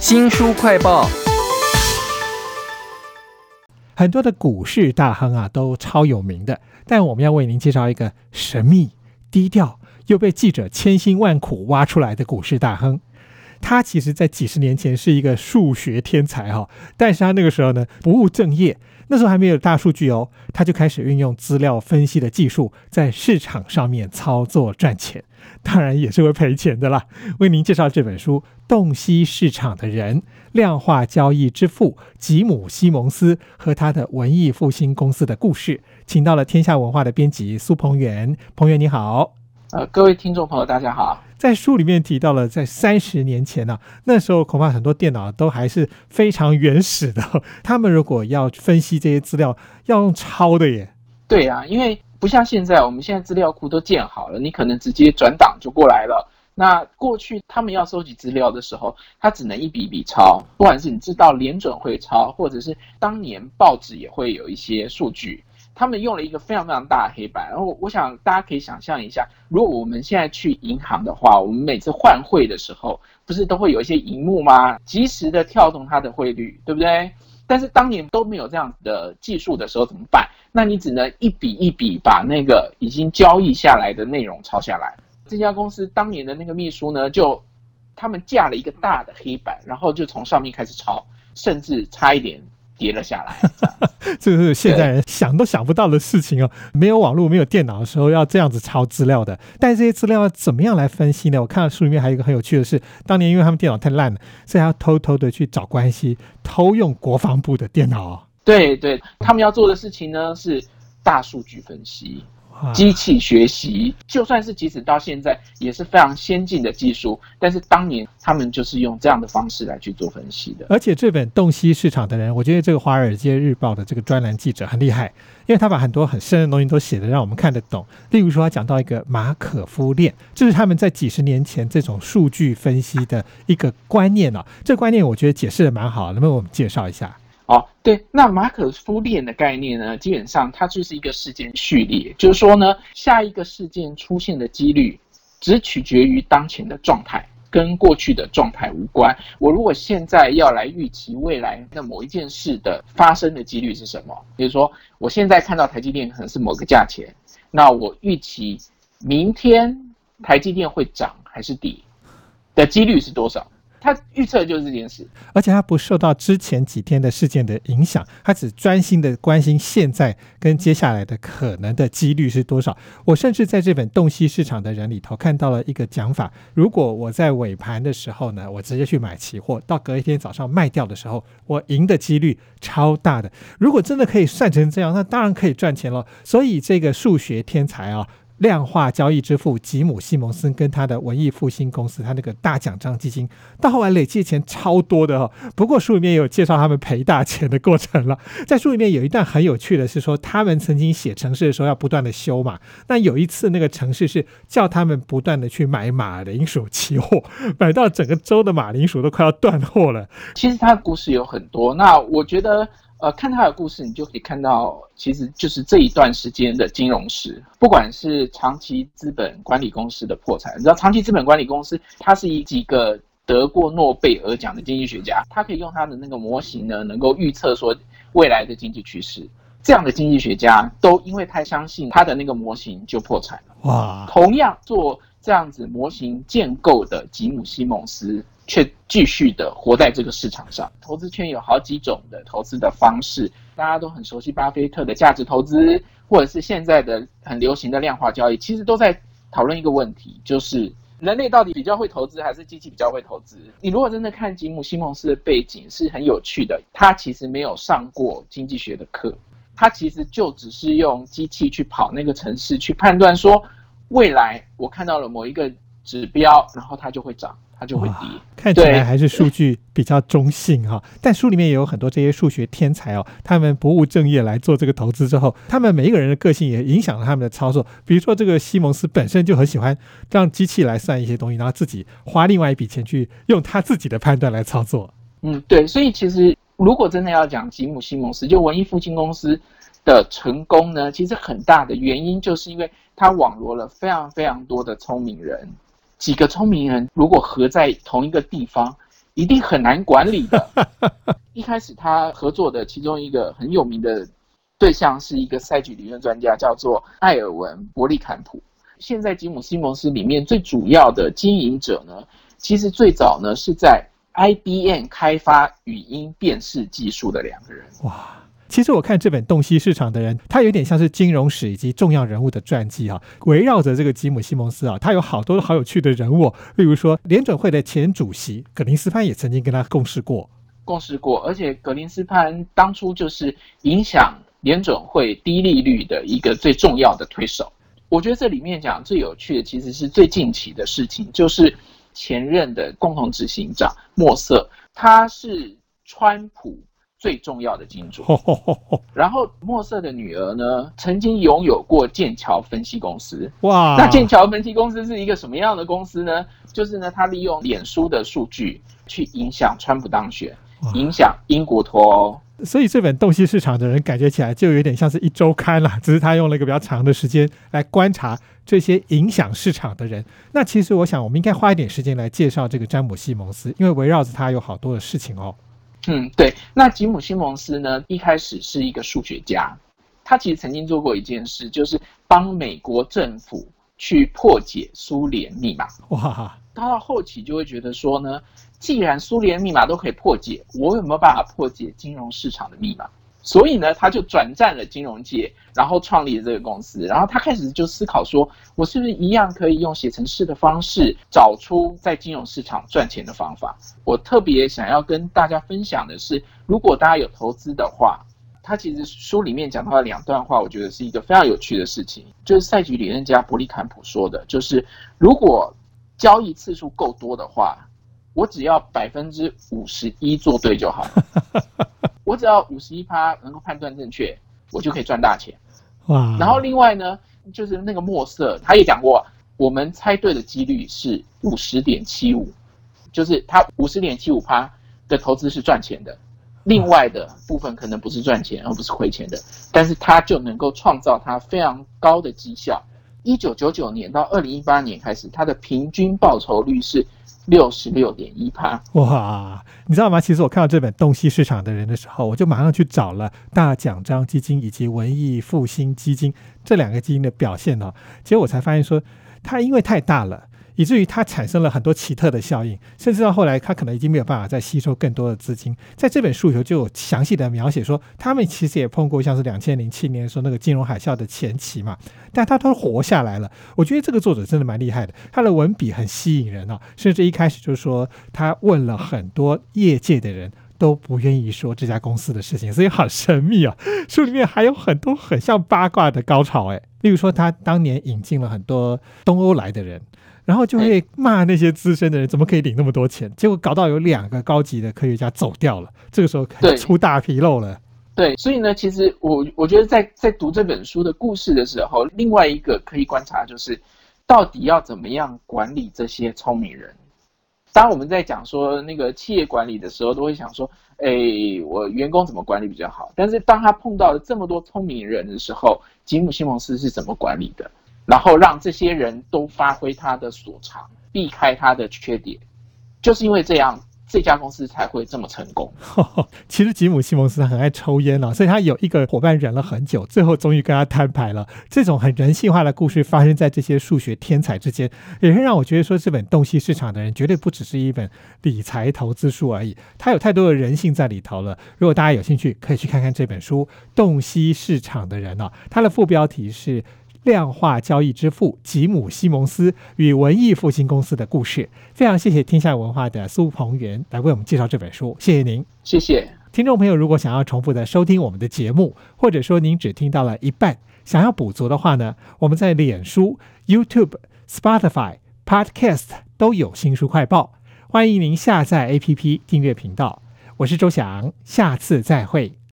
新书快报，很多的股市大亨啊都超有名的，但我们要为您介绍一个神秘、低调又被记者千辛万苦挖出来的股市大亨。他其实，在几十年前是一个数学天才哈，但是他那个时候呢不务正业，那时候还没有大数据哦，他就开始运用资料分析的技术，在市场上面操作赚钱，当然也是会赔钱的啦。为您介绍这本书《洞悉市场的人：量化交易之父吉姆·西蒙斯和他的文艺复兴公司的故事》，请到了天下文化的编辑苏鹏元，鹏元你好。呃，各位听众朋友，大家好。在书里面提到了，在三十年前呢，那时候恐怕很多电脑都还是非常原始的。他们如果要分析这些资料，要用抄的耶。对啊，因为不像现在，我们现在资料库都建好了，你可能直接转档就过来了。那过去他们要收集资料的时候，他只能一笔一笔抄，不管是你知道联准会抄，或者是当年报纸也会有一些数据。他们用了一个非常非常大的黑板，然后我想大家可以想象一下，如果我们现在去银行的话，我们每次换汇的时候，不是都会有一些荧幕吗？及时的跳动它的汇率，对不对？但是当年都没有这样子的技术的时候怎么办？那你只能一笔一笔把那个已经交易下来的内容抄下来。这家公司当年的那个秘书呢，就他们架了一个大的黑板，然后就从上面开始抄，甚至差一点。跌了下来，这是现在人想都想不到的事情哦。没有网络、没有电脑的时候，要这样子抄资料的。但这些资料要怎么样来分析呢？我看到书里面还有一个很有趣的是，当年因为他们电脑太烂了，所以要偷偷的去找关系，偷用国防部的电脑。对对，他们要做的事情呢是大数据分析。机器学习，就算是即使到现在也是非常先进的技术，但是当年他们就是用这样的方式来去做分析的。而且这本《洞悉市场的人》，我觉得这个《华尔街日报》的这个专栏记者很厉害，因为他把很多很深的东西都写的让我们看得懂。例如说，他讲到一个马可夫链，这是他们在几十年前这种数据分析的一个观念啊。这个观念我觉得解释的蛮好，能不能我们介绍一下？哦，对，那马可夫链的概念呢，基本上它就是一个事件序列，就是说呢，下一个事件出现的几率只取决于当前的状态，跟过去的状态无关。我如果现在要来预期未来的某一件事的发生的几率是什么？比如说，我现在看到台积电可能是某个价钱，那我预期明天台积电会涨还是跌的几率是多少？他预测就是这件事，而且他不受到之前几天的事件的影响，他只专心的关心现在跟接下来的可能的几率是多少。我甚至在这本《洞悉市场的人》里头看到了一个讲法：如果我在尾盘的时候呢，我直接去买期货，到隔一天早上卖掉的时候，我赢的几率超大的。如果真的可以算成这样，那当然可以赚钱了。所以这个数学天才啊。量化交易之父吉姆·西蒙森跟他的文艺复兴公司，他那个大奖章基金，到后来累计钱超多的哈。不过书里面有介绍他们赔大钱的过程了。在书里面有一段很有趣的是说，他们曾经写城市的时候要不断的修嘛。那有一次那个城市是叫他们不断的去买马铃薯期货，买到整个州的马铃薯都快要断货了。其实他的故事有很多，那我觉得。呃，看他的故事，你就可以看到，其实就是这一段时间的金融史，不管是长期资本管理公司的破产，你知道，长期资本管理公司，它是以几个得过诺贝尔奖的经济学家，他可以用他的那个模型呢，能够预测说未来的经济趋势。这样的经济学家都因为太相信他的那个模型就破产了。哇！同样做这样子模型建构的吉姆·西蒙斯。却继续的活在这个市场上。投资圈有好几种的投资的方式，大家都很熟悉巴菲特的价值投资，或者是现在的很流行的量化交易，其实都在讨论一个问题，就是人类到底比较会投资，还是机器比较会投资？你如果真的看吉姆·西蒙斯的背景是很有趣的，他其实没有上过经济学的课，他其实就只是用机器去跑那个城市，去判断说未来我看到了某一个指标，然后它就会涨。它就会低，看起来还是数据比较中性哈。但书里面也有很多这些数学天才哦，他们不务正业来做这个投资之后，他们每一个人的个性也影响了他们的操作。比如说，这个西蒙斯本身就很喜欢让机器来算一些东西，然后自己花另外一笔钱去用他自己的判断来操作。嗯，对。所以其实如果真的要讲吉姆·西蒙斯，就文艺复兴公司的成功呢，其实很大的原因就是因为他网罗了非常非常多的聪明人。几个聪明人如果合在同一个地方，一定很难管理的。一开始他合作的其中一个很有名的对象是一个赛局理论专家，叫做艾尔文·伯利坎普。现在吉姆·西蒙斯里面最主要的经营者呢，其实最早呢是在 IBM 开发语音辨识技术的两个人。哇！其实我看这本《洞悉市场的人》，他有点像是金融史以及重要人物的传记哈，围绕着这个吉姆·西蒙斯啊，他有好多好有趣的人物，例如说联准会的前主席格林斯潘也曾经跟他共事过，共事过，而且格林斯潘当初就是影响联准会低利率的一个最重要的推手。我觉得这里面讲最有趣的，其实是最近期的事情，就是前任的共同执行长莫瑟，他是川普。最重要的金主，然后莫瑟的女儿呢，曾经拥有过剑桥分析公司。哇，那剑桥分析公司是一个什么样的公司呢？就是呢，他利用脸书的数据去影响川普当选，影响英国脱欧。所以这本《洞悉市场的人》感觉起来就有点像是一周刊了，只是他用了一个比较长的时间来观察这些影响市场的人。那其实我想，我们应该花一点时间来介绍这个詹姆·西蒙斯，因为围绕着他有好多的事情哦。嗯，对。那吉姆·西蒙斯呢？一开始是一个数学家，他其实曾经做过一件事，就是帮美国政府去破解苏联密码。哇！他到后期就会觉得说呢，既然苏联密码都可以破解，我有没有办法破解金融市场的密码？所以呢，他就转战了金融界，然后创立了这个公司。然后他开始就思考说，我是不是一样可以用写程式的方式，找出在金融市场赚钱的方法？我特别想要跟大家分享的是，如果大家有投资的话，他其实书里面讲到了两段话，我觉得是一个非常有趣的事情。就是赛局理论家伯利坎普说的，就是如果交易次数够多的话，我只要百分之五十一做对就好。我只要五十一趴能够判断正确，我就可以赚大钱。哇！然后另外呢，就是那个墨色，他也讲过，我们猜对的几率是五十点七五，就是他五十点七五趴的投资是赚钱的，另外的部分可能不是赚钱，而不是亏钱的，但是他就能够创造他非常高的绩效。一九九九年到二零一八年开始，他的平均报酬率是。六十六点一趴，哇！你知道吗？其实我看到这本《洞悉市场的人》的时候，我就马上去找了大奖章基金以及文艺复兴基金这两个基金的表现哦。结果我才发现说，它因为太大了。以至于它产生了很多奇特的效应，甚至到后来，它可能已经没有办法再吸收更多的资金。在这本书里头就有详细的描写说，他们其实也碰过像是两千零七年的时候那个金融海啸的前期嘛，但他都活下来了。我觉得这个作者真的蛮厉害的，他的文笔很吸引人啊，甚至一开始就说他问了很多业界的人都不愿意说这家公司的事情，所以好神秘啊。书里面还有很多很像八卦的高潮，哎，例如说他当年引进了很多东欧来的人。然后就会骂那些资深的人怎么可以领那么多钱，结果搞到有两个高级的科学家走掉了，这个时候出大纰漏了。对，所以呢，其实我我觉得在在读这本书的故事的时候，另外一个可以观察就是，到底要怎么样管理这些聪明人。当我们在讲说那个企业管理的时候，都会想说，哎，我员工怎么管理比较好？但是当他碰到了这么多聪明人的时候，吉姆·西蒙斯是怎么管理的？然后让这些人都发挥他的所长，避开他的缺点，就是因为这样，这家公司才会这么成功。其实吉姆·西蒙斯很爱抽烟啊，所以他有一个伙伴忍了很久，最后终于跟他摊牌了。这种很人性化的故事发生在这些数学天才之间，也会让我觉得说，这本《洞悉市场的人》绝对不只是一本理财投资书而已，它有太多的人性在里头了。如果大家有兴趣，可以去看看这本书《洞悉市场的人》啊，它的副标题是。量化交易之父吉姆·西蒙斯与文艺复兴公司的故事，非常谢谢天下文化的苏鹏元来为我们介绍这本书，谢谢您，谢谢听众朋友。如果想要重复的收听我们的节目，或者说您只听到了一半，想要补足的话呢，我们在脸书、YouTube、Spotify、Podcast 都有新书快报，欢迎您下载 APP 订阅频道。我是周翔，下次再会。